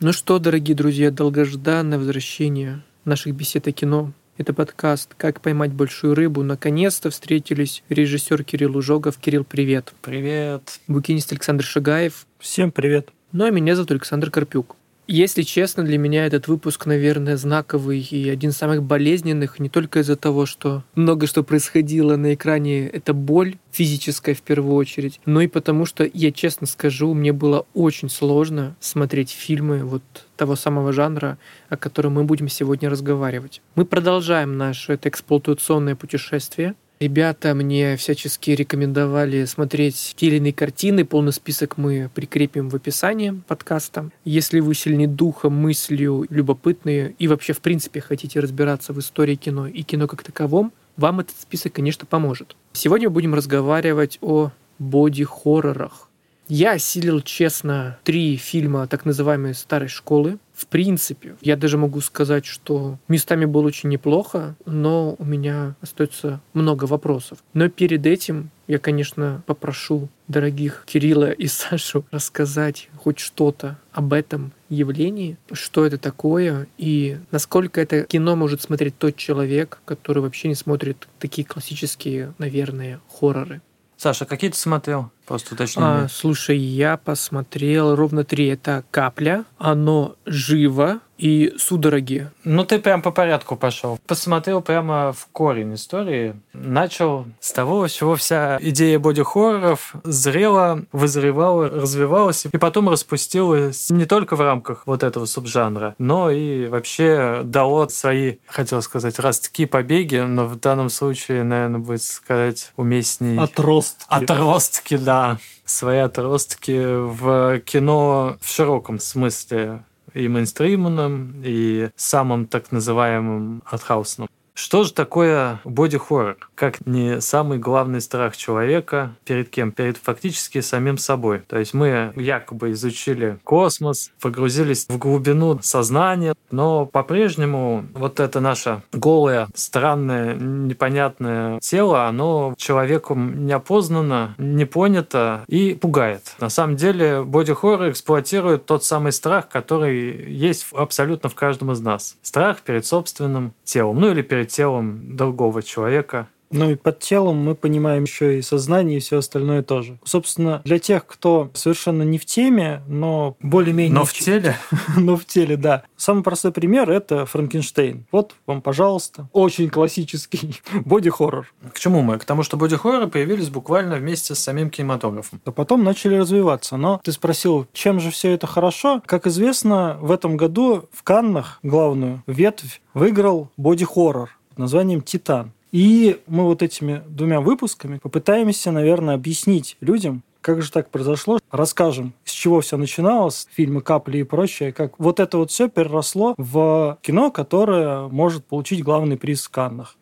Ну что, дорогие друзья, долгожданное возвращение наших бесед о кино. Это подкаст «Как поймать большую рыбу». Наконец-то встретились режиссер Кирилл Ужогов. Кирилл, привет. Привет. Букинист Александр Шагаев. Всем привет. Ну а меня зовут Александр Карпюк. Если честно, для меня этот выпуск, наверное, знаковый и один из самых болезненных, не только из-за того, что много что происходило на экране, это боль физическая в первую очередь, но и потому, что, я честно скажу, мне было очень сложно смотреть фильмы вот того самого жанра, о котором мы будем сегодня разговаривать. Мы продолжаем наше это эксплуатационное путешествие — Ребята мне всячески рекомендовали смотреть те или иные картины. Полный список мы прикрепим в описании подкаста. Если вы сильны духом, мыслью, любопытные и вообще, в принципе, хотите разбираться в истории кино и кино как таковом, вам этот список, конечно, поможет. Сегодня мы будем разговаривать о боди-хоррорах. Я осилил, честно, три фильма так называемой старой школы. В принципе, я даже могу сказать, что местами было очень неплохо, но у меня остается много вопросов. Но перед этим я, конечно, попрошу дорогих Кирилла и Сашу рассказать хоть что-то об этом явлении, что это такое и насколько это кино может смотреть тот человек, который вообще не смотрит такие классические, наверное, хорроры. Саша, какие ты смотрел? Просто уточни. А, слушай, я посмотрел ровно три. Это «Капля», «Оно живо», и судороги. Ну, ты прям по порядку пошел. Посмотрел прямо в корень истории. Начал с того, с чего вся идея боди-хорроров зрела, вызревала, развивалась, и потом распустилась не только в рамках вот этого субжанра, но и вообще дало свои, хотел сказать, ростки, побеги, но в данном случае, наверное, будет сказать уместней... Отростки. Отростки, да свои отростки в кино в широком смысле и мейнстримным, и самым так называемым артхаусным. Что же такое боди-хоррор? Как не самый главный страх человека перед кем? Перед фактически самим собой. То есть мы якобы изучили космос, погрузились в глубину сознания, но по-прежнему вот это наше голое, странное, непонятное тело, оно человеком неопознано, не понято и пугает. На самом деле боди-хоррор эксплуатирует тот самый страх, который есть абсолютно в каждом из нас. Страх перед собственным телом, ну или перед телом другого человека. Ну и под телом мы понимаем еще и сознание и все остальное тоже. Собственно, для тех, кто совершенно не в теме, но более-менее... Но в теле? но в теле, да. Самый простой пример — это Франкенштейн. Вот вам, пожалуйста, очень классический боди-хоррор. К чему мы? К тому, что боди-хорроры появились буквально вместе с самим кинематографом. А потом начали развиваться. Но ты спросил, чем же все это хорошо? Как известно, в этом году в Каннах главную ветвь выиграл боди-хоррор названием «Титан». И мы вот этими двумя выпусками попытаемся, наверное, объяснить людям, как же так произошло? Расскажем, с чего все начиналось, фильмы «Капли» и прочее, как вот это вот все переросло в кино, которое может получить главный приз в Каннах.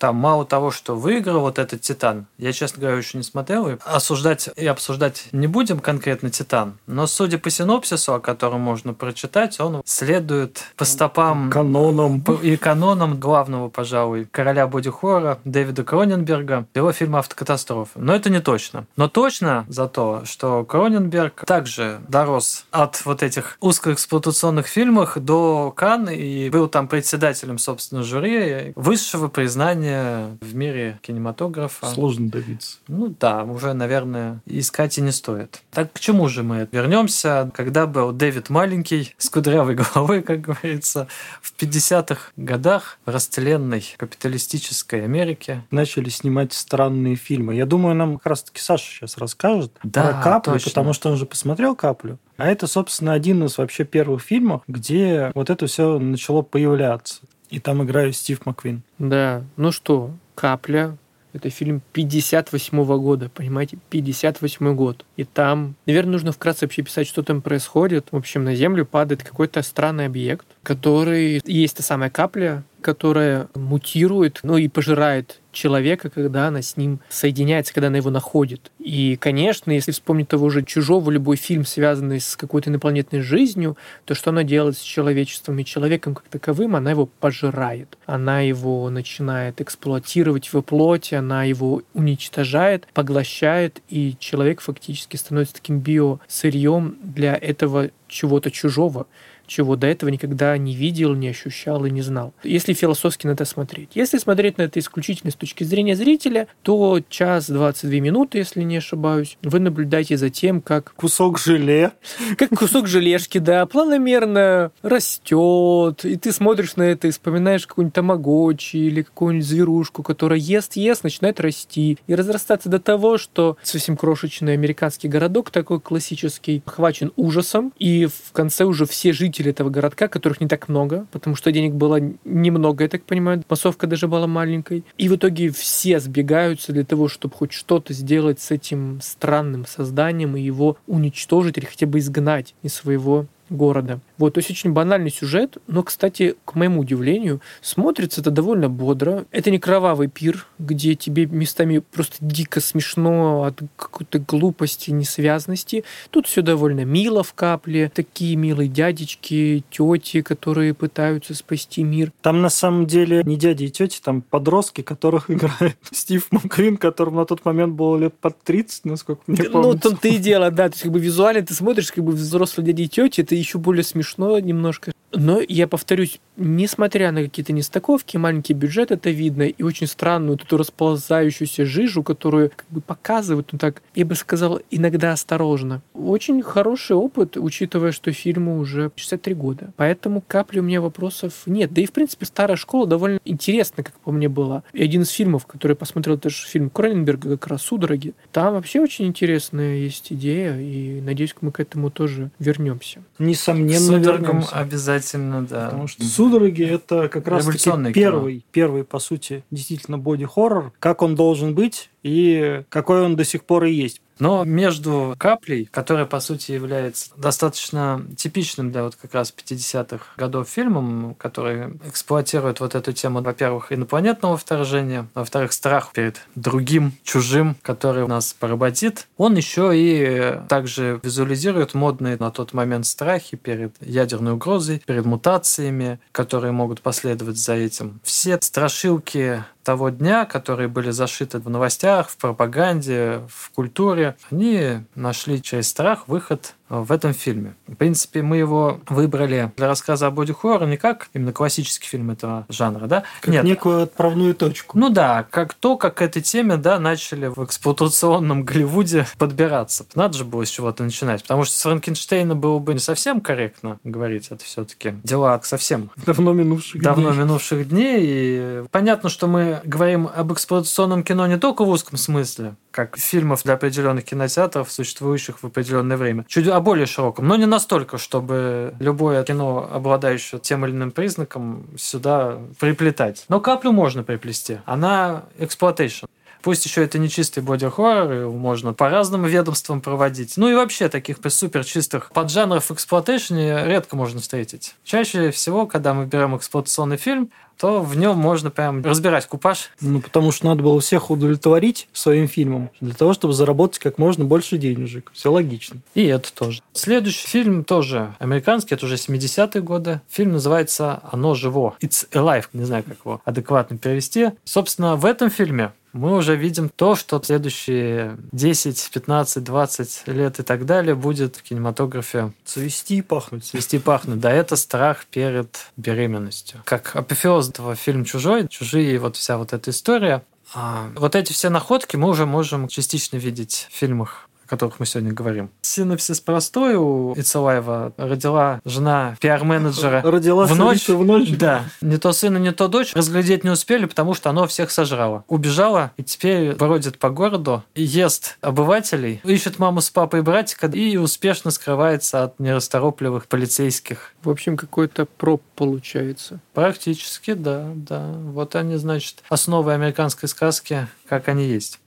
Там мало того, что выиграл вот этот Титан, я, честно говоря, еще не смотрел, и осуждать и обсуждать не будем конкретно Титан, но судя по синопсису, о котором можно прочитать, он следует по стопам канонам и канонам главного, пожалуй, короля боди-хоррора Дэвида Кроненберга, его фильма «Автокатастрофа». Но это не точно. Но точно за то, что Кроненберг также дорос от вот этих узкоэксплуатационных фильмов до Кан и был там председателем, собственно, жюри высшего признания признание в мире кинематографа. Сложно добиться. Ну да, уже, наверное, искать и не стоит. Так к чему же мы вернемся, когда был Дэвид маленький, с кудрявой головой, как говорится, в 50-х годах в растленной капиталистической Америке. Начали снимать странные фильмы. Я думаю, нам как раз-таки Саша сейчас расскажет да, про каплю, точно. потому что он же посмотрел каплю. А это, собственно, один из вообще первых фильмов, где вот это все начало появляться. И там играет Стив Маквин. Да, ну что, «Капля», это фильм 58 года, понимаете? 58 год. И там, наверное, нужно вкратце вообще писать, что там происходит. В общем, на Землю падает какой-то странный объект, который... Есть та самая капля, которая мутирует, ну и пожирает человека, когда она с ним соединяется, когда она его находит. И, конечно, если вспомнить того же «Чужого», любой фильм, связанный с какой-то инопланетной жизнью, то что она делает с человечеством и человеком как таковым, она его пожирает. Она его начинает эксплуатировать в плоти, она его уничтожает, поглощает, и человек фактически становится таким биосырьем для этого чего-то чужого, чего до этого никогда не видел, не ощущал и не знал. Если философски на это смотреть. Если смотреть на это исключительно с точки зрения зрителя, то час 22 минуты, если не ошибаюсь, вы наблюдаете за тем, как... Кусок желе. Как кусок желешки, да, планомерно растет, и ты смотришь на это и вспоминаешь какую-нибудь тамагочи или какую-нибудь зверушку, которая ест, ест, начинает расти и разрастаться до того, что совсем крошечный американский городок такой классический, охвачен ужасом, и в конце уже все жители этого городка, которых не так много, потому что денег было немного, я так понимаю, массовка даже была маленькой. И в итоге все сбегаются для того, чтобы хоть что-то сделать с этим странным созданием и его уничтожить или хотя бы изгнать из своего города. Вот, то есть очень банальный сюжет, но, кстати, к моему удивлению, смотрится это довольно бодро. Это не кровавый пир, где тебе местами просто дико смешно от какой-то глупости, несвязности. Тут все довольно мило в капле. Такие милые дядечки, тети, которые пытаются спасти мир. Там на самом деле не дяди и тети, там подростки, которых играет Стив Маквин, которому на тот момент было лет под 30, насколько мне помнится. Ну, там-то и дело, да. То есть, как бы визуально ты смотришь, как бы взрослые дяди и тети, это еще более смешно немножко. Но я повторюсь, несмотря на какие-то нестыковки, маленький бюджет это видно, и очень странную эту расползающуюся жижу, которую как бы показывают, ну так, я бы сказал, иногда осторожно. Очень хороший опыт, учитывая, что фильму уже 63 года. Поэтому капли у меня вопросов нет. Да и, в принципе, старая школа довольно интересна, как по мне была. И один из фильмов, который я посмотрел, это же фильм Кроненберга, как раз «Судороги». Там вообще очень интересная есть идея, и надеюсь, мы к этому тоже вернемся. Несомненно, вернемся. обязательно, да. Потому что «Судороги» — это как раз первый, первый, по сути, действительно боди-хоррор. Как он должен быть и какой он до сих пор и есть. Но между каплей, которая, по сути, является достаточно типичным для вот как раз 50-х годов фильмом, который эксплуатирует вот эту тему, во-первых, инопланетного вторжения, во-вторых, страх перед другим, чужим, который нас поработит, он еще и также визуализирует модные на тот момент страхи перед ядерной угрозой, перед мутациями, которые могут последовать за этим. Все страшилки того дня, которые были зашиты в новостях, в пропаганде, в культуре, они нашли через страх выход в этом фильме. В принципе, мы его выбрали для рассказа о боди хоррор не как именно классический фильм этого жанра, да? Как Нет. некую отправную точку. Ну да, как то, как к этой теме, да, начали в эксплуатационном Голливуде подбираться. Надо же было с чего-то начинать, потому что с Франкенштейна было бы не совсем корректно говорить, это все-таки дела совсем давно минувших давно дней. минувших дней. И понятно, что мы говорим об эксплуатационном кино не только в узком смысле, как фильмов для определенных кинотеатров, существующих в определенное время. Чуть о более широком, но не настолько, чтобы любое кино, обладающее тем или иным признаком, сюда приплетать. Но каплю можно приплести. Она exploitation. Пусть еще это не чистый боди-хоррор, можно по разным ведомствам проводить. Ну и вообще таких супер чистых поджанров exploitation е редко можно встретить. Чаще всего, когда мы берем эксплуатационный фильм, то в нем можно прям разбирать купаж. Ну, потому что надо было всех удовлетворить своим фильмом, для того, чтобы заработать как можно больше денежек. Все логично. И это тоже. Следующий фильм тоже американский, это уже 70-е годы. Фильм называется «Оно живо». It's Alive. Не знаю, как его адекватно перевести. Собственно, в этом фильме мы уже видим то, что следующие 10, 15, 20 лет и так далее будет в кинематографе цвести и пахнуть. Цвести и пахнуть. Да, это страх перед беременностью. Как апофеоз этого фильм «Чужой», «Чужие», вот вся вот эта история. А вот эти все находки мы уже можем частично видеть в фильмах которых мы сегодня говорим. Синопсис простой у Ицелаева. Родила жена пиар-менеджера Родила в ночь. в ночь. Да. Не то сына, не то дочь. Разглядеть не успели, потому что оно всех сожрало. Убежала и теперь бродит по городу, ест обывателей, ищет маму с папой и братика и успешно скрывается от нерасторопливых полицейских. В общем, какой-то проб получается. Практически, да, да. Вот они, значит, основы американской сказки, как они есть.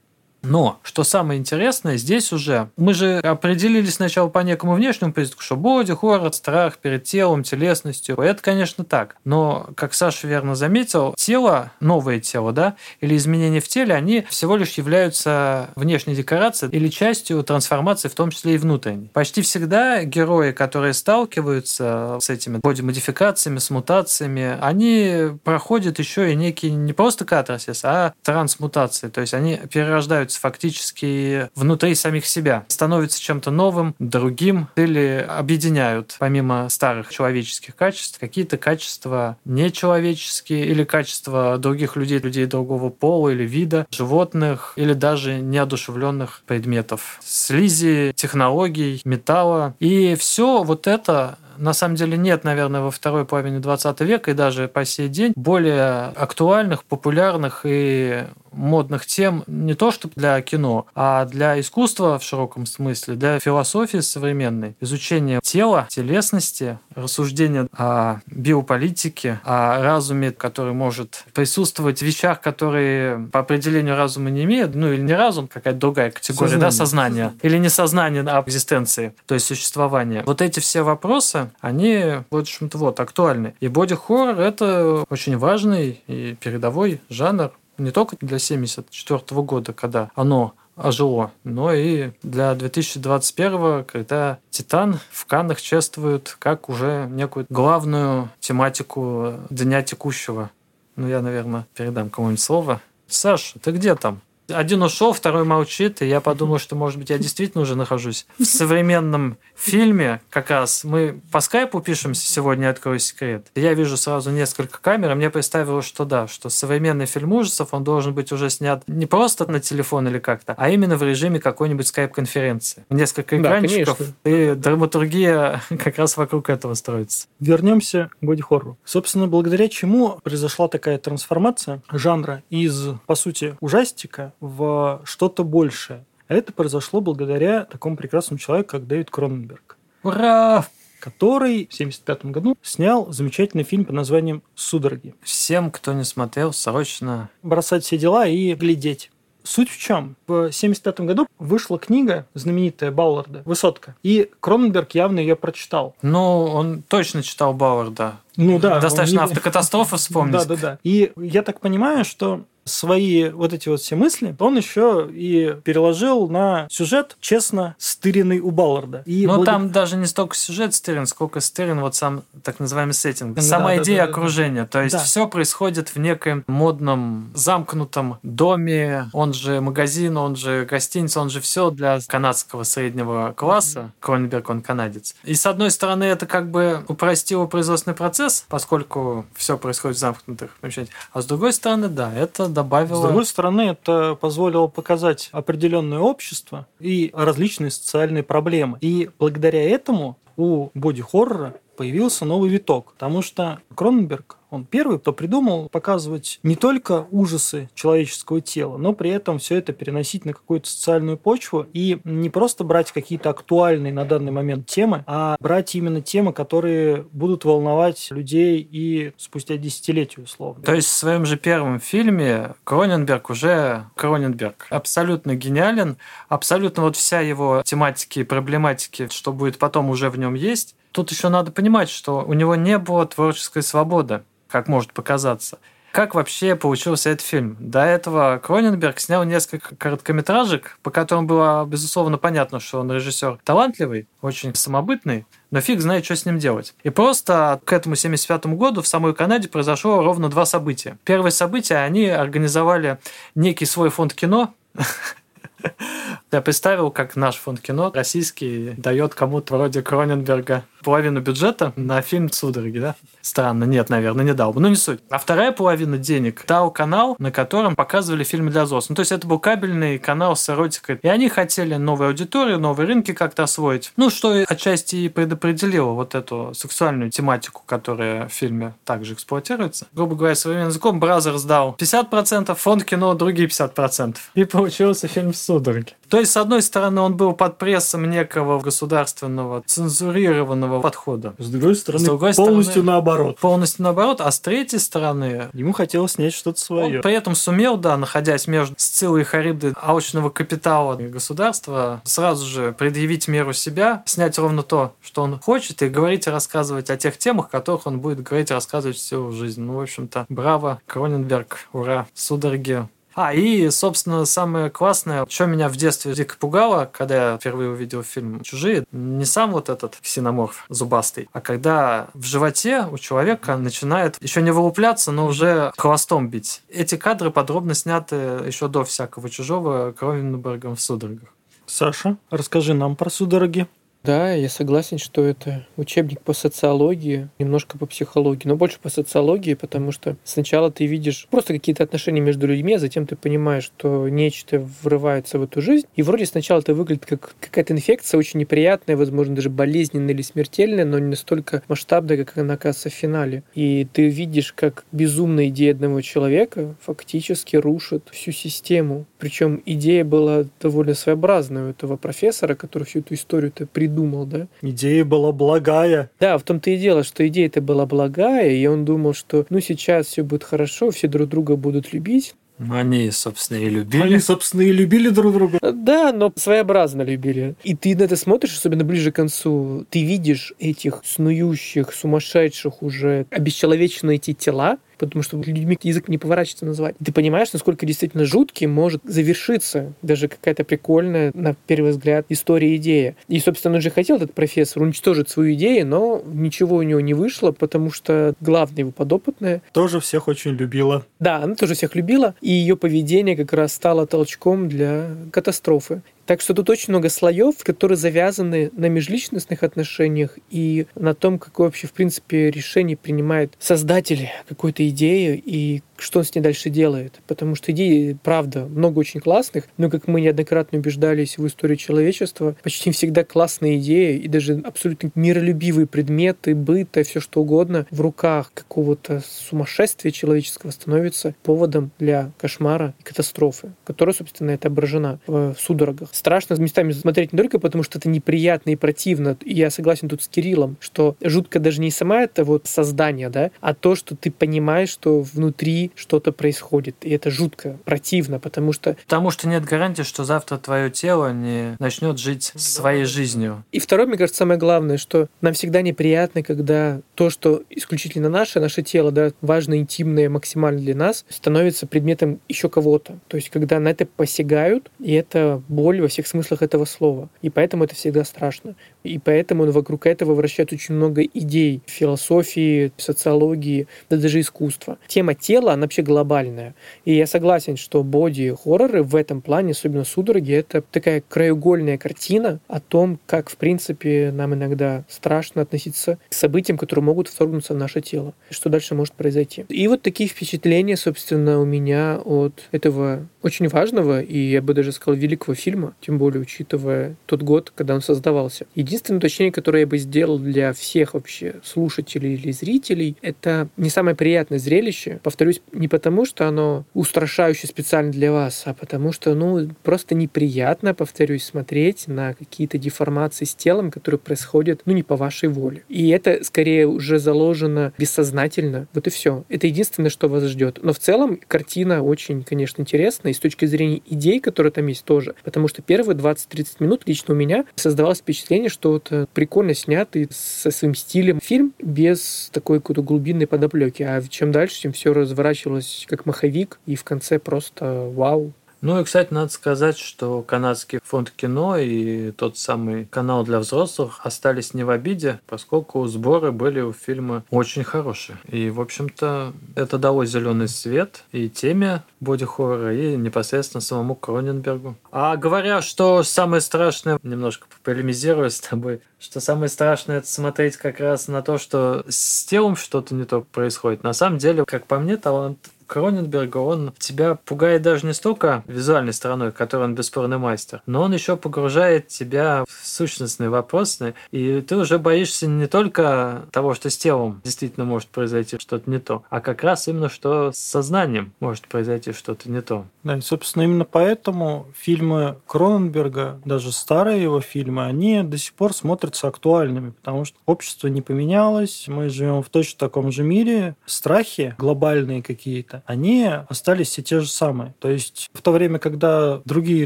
Но, что самое интересное, здесь уже мы же определились сначала по некому внешнему признаку, что боди, хоррор, страх перед телом, телесностью. Это, конечно, так. Но, как Саша верно заметил, тело, новое тело, да, или изменения в теле, они всего лишь являются внешней декорацией или частью трансформации, в том числе и внутренней. Почти всегда герои, которые сталкиваются с этими боди-модификациями, с мутациями, они проходят еще и некий не просто катарсис, а трансмутации. То есть они перерождаются меняются фактически внутри самих себя, становятся чем-то новым, другим или объединяют, помимо старых человеческих качеств, какие-то качества нечеловеческие или качества других людей, людей другого пола или вида, животных или даже неодушевленных предметов. Слизи, технологий, металла. И все вот это на самом деле нет, наверное, во второй половине 20 века и даже по сей день более актуальных, популярных и модных тем не то что для кино, а для искусства в широком смысле, для философии современной. Изучение тела, телесности, рассуждение о биополитике, о разуме, который может присутствовать в вещах, которые по определению разума не имеют, ну или не разум, какая-то другая категория, сознание. да, сознание, или не сознание, а экзистенции, то есть существование. Вот эти все вопросы, они, в общем-то, вот, актуальны. И боди-хоррор — это очень важный и передовой жанр, не только для 1974 года, когда оно ожило, но и для 2021, когда «Титан» в Каннах чествуют как уже некую главную тематику дня текущего. Ну, я, наверное, передам кому-нибудь слово. Саш, ты где там? Один ушел, второй молчит, и я подумал, что, может быть, я действительно уже нахожусь в современном фильме. Как раз мы по скайпу пишемся сегодня, открою секрет. Я вижу сразу несколько камер, и мне представилось, что да, что современный фильм ужасов, он должен быть уже снят не просто на телефон или как-то, а именно в режиме какой-нибудь скайп-конференции. Несколько экранчиков, да, и драматургия как раз вокруг этого строится. Вернемся к боди-хоррору. Собственно, благодаря чему произошла такая трансформация жанра из, по сути, ужастика в что-то большее. А это произошло благодаря такому прекрасному человеку, как Дэвид Кроненберг. Ура! который в 1975 году снял замечательный фильм под названием «Судороги». Всем, кто не смотрел, срочно... Бросать все дела и глядеть. Суть в чем? В 1975 году вышла книга знаменитая Бауэрда «Высотка», и Кроненберг явно ее прочитал. Ну, он точно читал Бауэрда. Ну да. Достаточно не... автокатастрофы вспомнить. Да, да, да. И я так понимаю, что свои вот эти вот все мысли он еще и переложил на сюжет, честно, стыренный у Балларда. И Но благ... там даже не столько сюжет стырен, сколько стырен вот сам так называемый сеттинг. Сама да, идея да, окружения. Да, да. То есть да. все происходит в неком модном, замкнутом доме, он же магазин, он же гостиница, он же все для канадского среднего класса. Кроненберг, он канадец. И с одной стороны, это как бы упростило производственный процесс, поскольку все происходит в замкнутых помещениях. А с другой стороны, да, это добавило... С другой стороны, это позволило показать определенное общество и различные социальные проблемы. И благодаря этому у боди-хоррора появился новый виток, потому что Кроненберг он первый, кто придумал показывать не только ужасы человеческого тела, но при этом все это переносить на какую-то социальную почву и не просто брать какие-то актуальные на данный момент темы, а брать именно темы, которые будут волновать людей и спустя десятилетия условно. То есть в своем же первом фильме Кроненберг уже Кроненберг абсолютно гениален, абсолютно вот вся его тематики и проблематики, что будет потом уже в нем есть, Тут еще надо понимать, что у него не было творческой свободы как может показаться. Как вообще получился этот фильм? До этого Кроненберг снял несколько короткометражек, по которым было, безусловно, понятно, что он режиссер талантливый, очень самобытный, но фиг знает, что с ним делать. И просто к этому 75 году в самой Канаде произошло ровно два события. Первое событие, они организовали некий свой фонд кино, я представил, как наш фонд кино российский дает кому-то вроде Кроненберга половину бюджета на фильм «Судороги», да? Странно, нет, наверное, не дал бы, но не суть. А вторая половина денег дал канал, на котором показывали фильмы для взрослых. Ну, то есть это был кабельный канал с эротикой. И они хотели новую аудиторию, новые рынки как-то освоить. Ну, что отчасти и предопределило вот эту сексуальную тематику, которая в фильме также эксплуатируется. Грубо говоря, современным языком Brazzers дал 50%, фонд кино другие 50%. И получился фильм «Судороги». То есть, с одной стороны, он был под прессом некого государственного цензурированного подхода. С другой стороны, с другой полностью стороны, наоборот. Полностью наоборот. А с третьей стороны... Ему хотелось снять что-то свое. Он при этом сумел, да, находясь между Сциллой и Харибдой алчного капитала государства, сразу же предъявить меру себя, снять ровно то, что он хочет, и говорить и рассказывать о тех темах, которых он будет говорить и рассказывать всю жизнь. Ну, в общем-то, браво, Кроненберг, ура, судороги, А, и, собственно, самое классное, что меня в детстве дико пугало, когда я впервые увидел фильм «Чужие», не сам вот этот ксеноморф зубастый, а когда в животе у человека начинает еще не вылупляться, но уже хвостом бить. Эти кадры подробно сняты еще до всякого чужого Кровенбергом в судорогах. Саша, расскажи нам про судороги. Да, я согласен, что это учебник по социологии, немножко по психологии, но больше по социологии, потому что сначала ты видишь просто какие-то отношения между людьми, а затем ты понимаешь, что нечто врывается в эту жизнь. И вроде сначала это выглядит как какая-то инфекция очень неприятная, возможно, даже болезненная или смертельная, но не настолько масштабная, как она оказывается в финале. И ты видишь, как безумная идея одного человека фактически рушит всю систему. Причем идея была довольно своеобразная у этого профессора, который всю эту историю-то придумал придумал, да? Идея была благая. Да, в том-то и дело, что идея это была благая, и он думал, что ну сейчас все будет хорошо, все друг друга будут любить. Они, собственно, и любили. Они, собственно, и любили друг друга. Да, но своеобразно любили. И ты на это смотришь, особенно ближе к концу, ты видишь этих снующих, сумасшедших уже, обесчеловеченные эти тела, потому что людьми язык не поворачивается назвать. И ты понимаешь, насколько действительно жуткий может завершиться даже какая-то прикольная, на первый взгляд, история идея. И, собственно, он же хотел, этот профессор, уничтожить свою идею, но ничего у него не вышло, потому что главная его подопытная... Тоже всех очень любила. Да, она тоже всех любила, и ее поведение как раз стало толчком для катастрофы. Так что тут очень много слоев, которые завязаны на межличностных отношениях и на том, какое вообще, в принципе, решение принимает создатель какой-то идеи и что он с ней дальше делает. Потому что идей, правда, много очень классных, но, как мы неоднократно убеждались в истории человечества, почти всегда классные идеи и даже абсолютно миролюбивые предметы, быта, все что угодно в руках какого-то сумасшествия человеческого становится поводом для кошмара и катастрофы, которая, собственно, это отображена в судорогах. Страшно местами смотреть не только потому, что это неприятно и противно, и я согласен тут с Кириллом, что жутко даже не сама это вот создание, да, а то, что ты понимаешь, что внутри что-то происходит. И это жутко, противно, потому что... Потому что нет гарантии, что завтра твое тело не начнет жить своей жизнью. И второе, мне кажется, самое главное, что нам всегда неприятно, когда то, что исключительно наше, наше тело, да, важно, интимное, максимально для нас, становится предметом еще кого-то. То есть, когда на это посягают, и это боль во всех смыслах этого слова. И поэтому это всегда страшно. И поэтому вокруг этого вращает очень много идей философии, социологии, да даже искусства. Тема тела, она вообще глобальная. И я согласен, что боди-хорроры в этом плане, особенно судороги, это такая краеугольная картина о том, как, в принципе, нам иногда страшно относиться к событиям, которые могут вторгнуться в наше тело. Что дальше может произойти. И вот такие впечатления, собственно, у меня от этого очень важного и, я бы даже сказал, великого фильма, тем более учитывая тот год, когда он создавался. Единственное уточнение, которое я бы сделал для всех вообще слушателей или зрителей, это не самое приятное зрелище. Повторюсь, не потому, что оно устрашающее специально для вас, а потому что, ну, просто неприятно, повторюсь, смотреть на какие-то деформации с телом, которые происходят, ну, не по вашей воле. И это скорее уже заложено бессознательно. Вот и все. Это единственное, что вас ждет. Но в целом картина очень, конечно, интересная, и с точки зрения идей, которые там есть тоже. Потому что первые 20-30 минут лично у меня создавалось впечатление, что э, прикольно снятый со своим стилем фильм без такой какой-то глубинной подоплеки. А чем дальше, тем все разворачивается началось как маховик, и в конце просто вау, ну и, кстати, надо сказать, что канадский фонд кино и тот самый канал для взрослых остались не в обиде, поскольку сборы были у фильма очень хорошие. И, в общем-то, это дало зеленый свет и теме боди-хоррора, и непосредственно самому Кроненбергу. А говоря, что самое страшное, немножко полемизирую с тобой, что самое страшное это смотреть как раз на то, что с телом что-то не то происходит. На самом деле, как по мне, талант Кроненберга, он тебя пугает даже не столько визуальной стороной, которой он бесспорный мастер, но он еще погружает тебя в сущностные вопросы, и ты уже боишься не только того, что с телом действительно может произойти что-то не то, а как раз именно, что с сознанием может произойти что-то не то. Да, и, собственно, именно поэтому фильмы Кроненберга, даже старые его фильмы, они до сих пор смотрятся актуальными, потому что общество не поменялось, мы живем в точно таком же мире, страхи глобальные какие-то, они остались все те же самые. То есть в то время, когда другие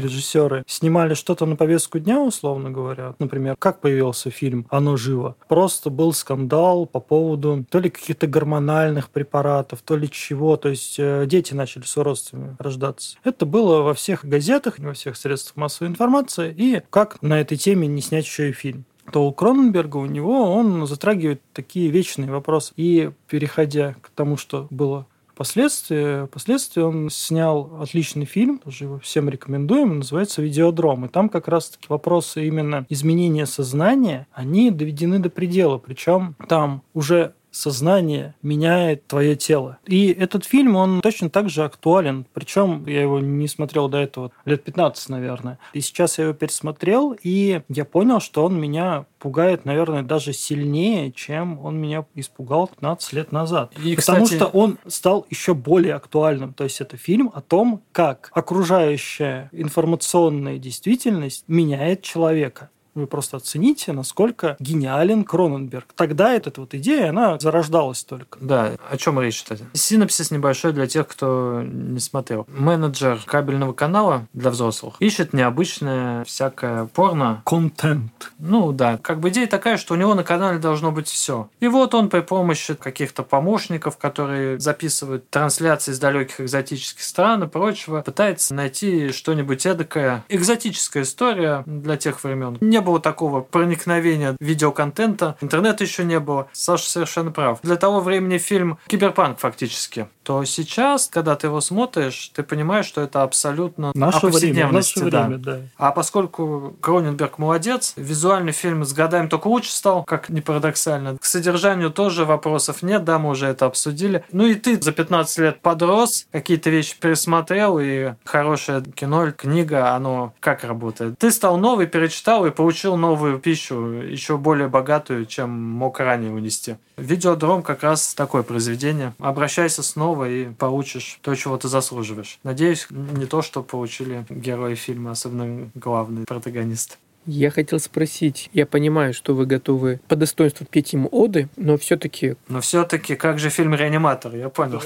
режиссеры снимали что-то на повестку дня, условно говоря, например, как появился фильм «Оно живо», просто был скандал по поводу то ли каких-то гормональных препаратов, то ли чего. То есть э, дети начали с уродствами рождаться. Это было во всех газетах, во всех средствах массовой информации. И как на этой теме не снять еще и фильм? то у Кроненберга, у него, он затрагивает такие вечные вопросы. И переходя к тому, что было Впоследствии, впоследствии он снял отличный фильм, тоже его всем рекомендуем, называется «Видеодром». И там как раз-таки вопросы именно изменения сознания, они доведены до предела. Причем там уже сознание меняет твое тело. И этот фильм, он точно так же актуален. Причем я его не смотрел до этого лет 15, наверное. И сейчас я его пересмотрел, и я понял, что он меня пугает, наверное, даже сильнее, чем он меня испугал 15 лет назад. И, Потому кстати... что он стал еще более актуальным. То есть это фильм о том, как окружающая информационная действительность меняет человека. Вы просто оцените, насколько гениален Кроненберг. Тогда эта вот идея, она зарождалась только. Да, о чем речь, кстати? Синопсис небольшой для тех, кто не смотрел. Менеджер кабельного канала для взрослых ищет необычное всякое порно. Контент. Ну да, как бы идея такая, что у него на канале должно быть все. И вот он при помощи каких-то помощников, которые записывают трансляции из далеких экзотических стран и прочего, пытается найти что-нибудь эдакое. Экзотическая история для тех времен. Не было такого проникновения видеоконтента, интернета еще не было. Саша совершенно прав. Для того времени фильм киберпанк фактически. То сейчас, когда ты его смотришь, ты понимаешь, что это абсолютно наше. Время, наше да. да. А поскольку Кроненберг молодец, визуальный фильм с годами только лучше стал, как ни парадоксально. К содержанию тоже вопросов нет, да, мы уже это обсудили. Ну и ты за 15 лет подрос, какие-то вещи пересмотрел, и хорошее кино, книга, оно как работает. Ты стал новый, перечитал и получил получил новую пищу, еще более богатую, чем мог ранее унести. Видеодром как раз такое произведение. Обращайся снова и получишь то, чего ты заслуживаешь. Надеюсь, не то, что получили герои фильма, особенно главный протагонист. Я хотел спросить, я понимаю, что вы готовы по достоинству петь ему оды, но все-таки... Но все-таки, как же фильм «Реаниматор», я понял.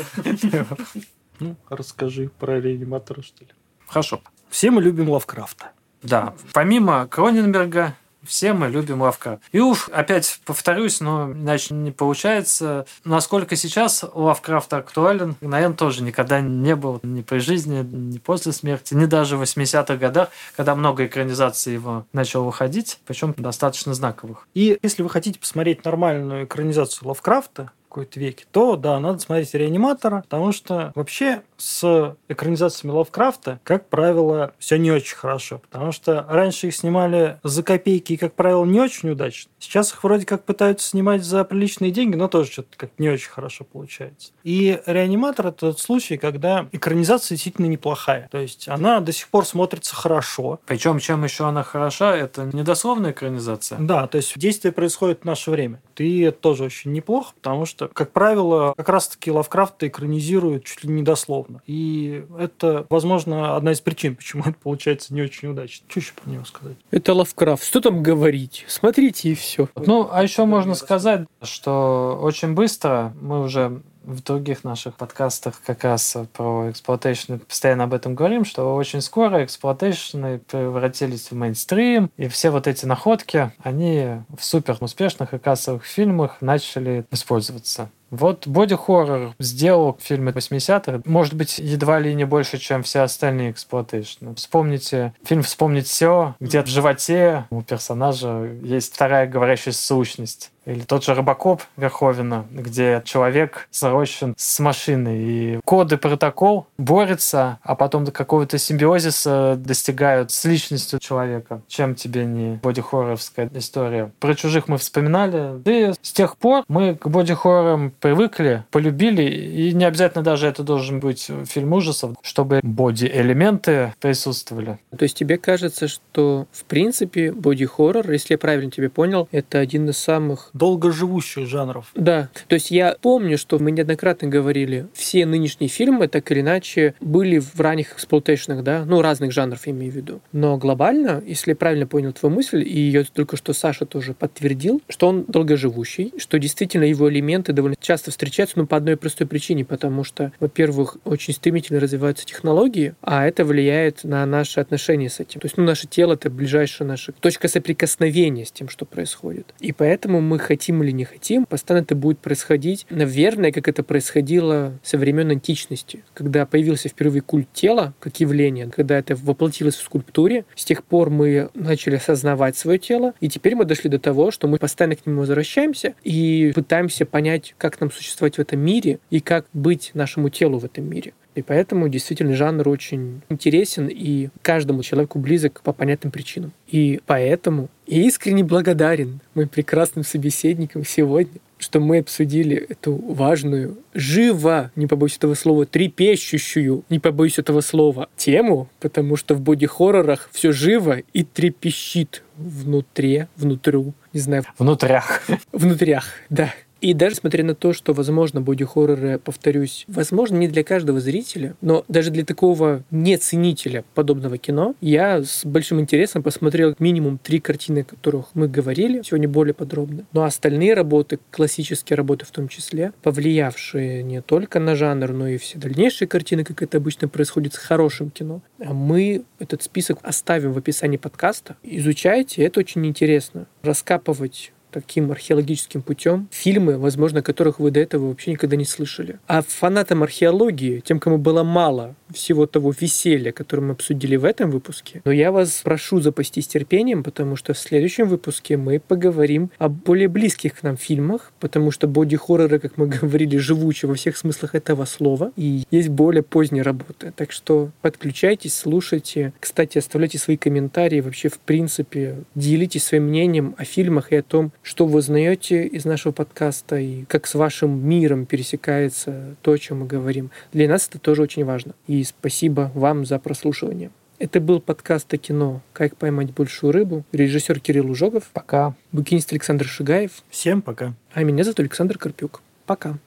Ну, расскажи про «Реаниматора», что ли. Хорошо. Все мы любим Лавкрафта. Да, помимо Кроненберга, все мы любим Лавкрафт. И уж опять повторюсь, но иначе не получается. Насколько сейчас Лавкрафт актуален, наверное, тоже никогда не был ни при жизни, ни после смерти, ни даже в 80-х годах, когда много экранизаций его начало выходить, причем достаточно знаковых. И если вы хотите посмотреть нормальную экранизацию Лавкрафта, какой-то веке, то да, надо смотреть реаниматора, потому что вообще с экранизациями Лавкрафта, как правило, все не очень хорошо, потому что раньше их снимали за копейки и, как правило, не очень удачно. Сейчас их вроде как пытаются снимать за приличные деньги, но тоже что-то как не очень хорошо получается. И реаниматор это тот случай, когда экранизация действительно неплохая. То есть она до сих пор смотрится хорошо. Причем, чем еще она хороша, это недословная экранизация. Да, то есть действие происходит в наше время. И это тоже очень неплохо, потому что, как правило, как раз-таки Лавкрафта экранизируют чуть ли не дословно. И это, возможно, одна из причин, почему это получается не очень удачно. Что еще про него сказать? Это Лавкрафт. Что там говорить? Смотрите и все. Ну, а еще можно сказать, что очень быстро мы уже в других наших подкастах как раз про exploitation постоянно об этом говорим, что очень скоро exploitation ы превратились в мейнстрим, и все вот эти находки, они в супер успешных и кассовых фильмах начали использоваться. Вот боди-хоррор сделал фильмы 80-х, может быть, едва ли не больше, чем все остальные exploitation ы. Вспомните фильм «Вспомнить все», где в животе у персонажа есть вторая говорящая сущность. Или тот же Робокоп Верховина, где человек срощен с машиной, и коды протокол борется, а потом до какого-то симбиозиса достигают с личностью человека. Чем тебе не боди-хорроровская история? Про чужих мы вспоминали. И с тех пор мы к боди-хоррорам привыкли, полюбили, и не обязательно даже это должен быть фильм ужасов, чтобы боди-элементы присутствовали. То есть тебе кажется, что в принципе боди-хоррор, если я правильно тебя понял, это один из самых долгоживущих жанров. Да. То есть я помню, что мы неоднократно говорили, все нынешние фильмы так или иначе были в ранних эксплуатейшнах, да, ну, разных жанров я имею в виду. Но глобально, если я правильно понял твою мысль, и ее только что Саша тоже подтвердил, что он долгоживущий, что действительно его элементы довольно часто часто встречаются, но по одной простой причине, потому что, во-первых, очень стремительно развиваются технологии, а это влияет на наши отношения с этим. То есть, ну, наше тело — это ближайшая наша точка соприкосновения с тем, что происходит. И поэтому мы хотим или не хотим, постоянно это будет происходить, наверное, как это происходило со времен античности, когда появился впервые культ тела как явление, когда это воплотилось в скульптуре. С тех пор мы начали осознавать свое тело, и теперь мы дошли до того, что мы постоянно к нему возвращаемся и пытаемся понять, как нам существовать в этом мире и как быть нашему телу в этом мире. И поэтому действительно жанр очень интересен и каждому человеку близок по понятным причинам. И поэтому я искренне благодарен моим прекрасным собеседникам сегодня, что мы обсудили эту важную, живо, не побоюсь этого слова, трепещущую, не побоюсь этого слова, тему, потому что в боди-хоррорах все живо и трепещит внутри, внутрю, не знаю. Внутрях. Внутрях, да. И даже смотря на то, что, возможно, боди-хорроры, повторюсь, возможно, не для каждого зрителя, но даже для такого неценителя подобного кино, я с большим интересом посмотрел минимум три картины, о которых мы говорили сегодня более подробно. Но остальные работы, классические работы в том числе, повлиявшие не только на жанр, но и все дальнейшие картины, как это обычно происходит с хорошим кино, а мы этот список оставим в описании подкаста. Изучайте, это очень интересно. Раскапывать таким археологическим путем фильмы, возможно, которых вы до этого вообще никогда не слышали. А фанатам археологии, тем, кому было мало всего того веселья, которое мы обсудили в этом выпуске, но я вас прошу запастись терпением, потому что в следующем выпуске мы поговорим о более близких к нам фильмах, потому что боди-хорроры, как мы говорили, живучи во всех смыслах этого слова, и есть более поздние работы. Так что подключайтесь, слушайте. Кстати, оставляйте свои комментарии, вообще, в принципе, делитесь своим мнением о фильмах и о том, что вы узнаете из нашего подкаста и как с вашим миром пересекается то, о чем мы говорим. Для нас это тоже очень важно. И спасибо вам за прослушивание. Это был подкаст о кино «Как поймать большую рыбу». Режиссер Кирилл Ужогов. Пока. Букинист Александр Шигаев. Всем пока. А меня зовут Александр Карпюк. Пока.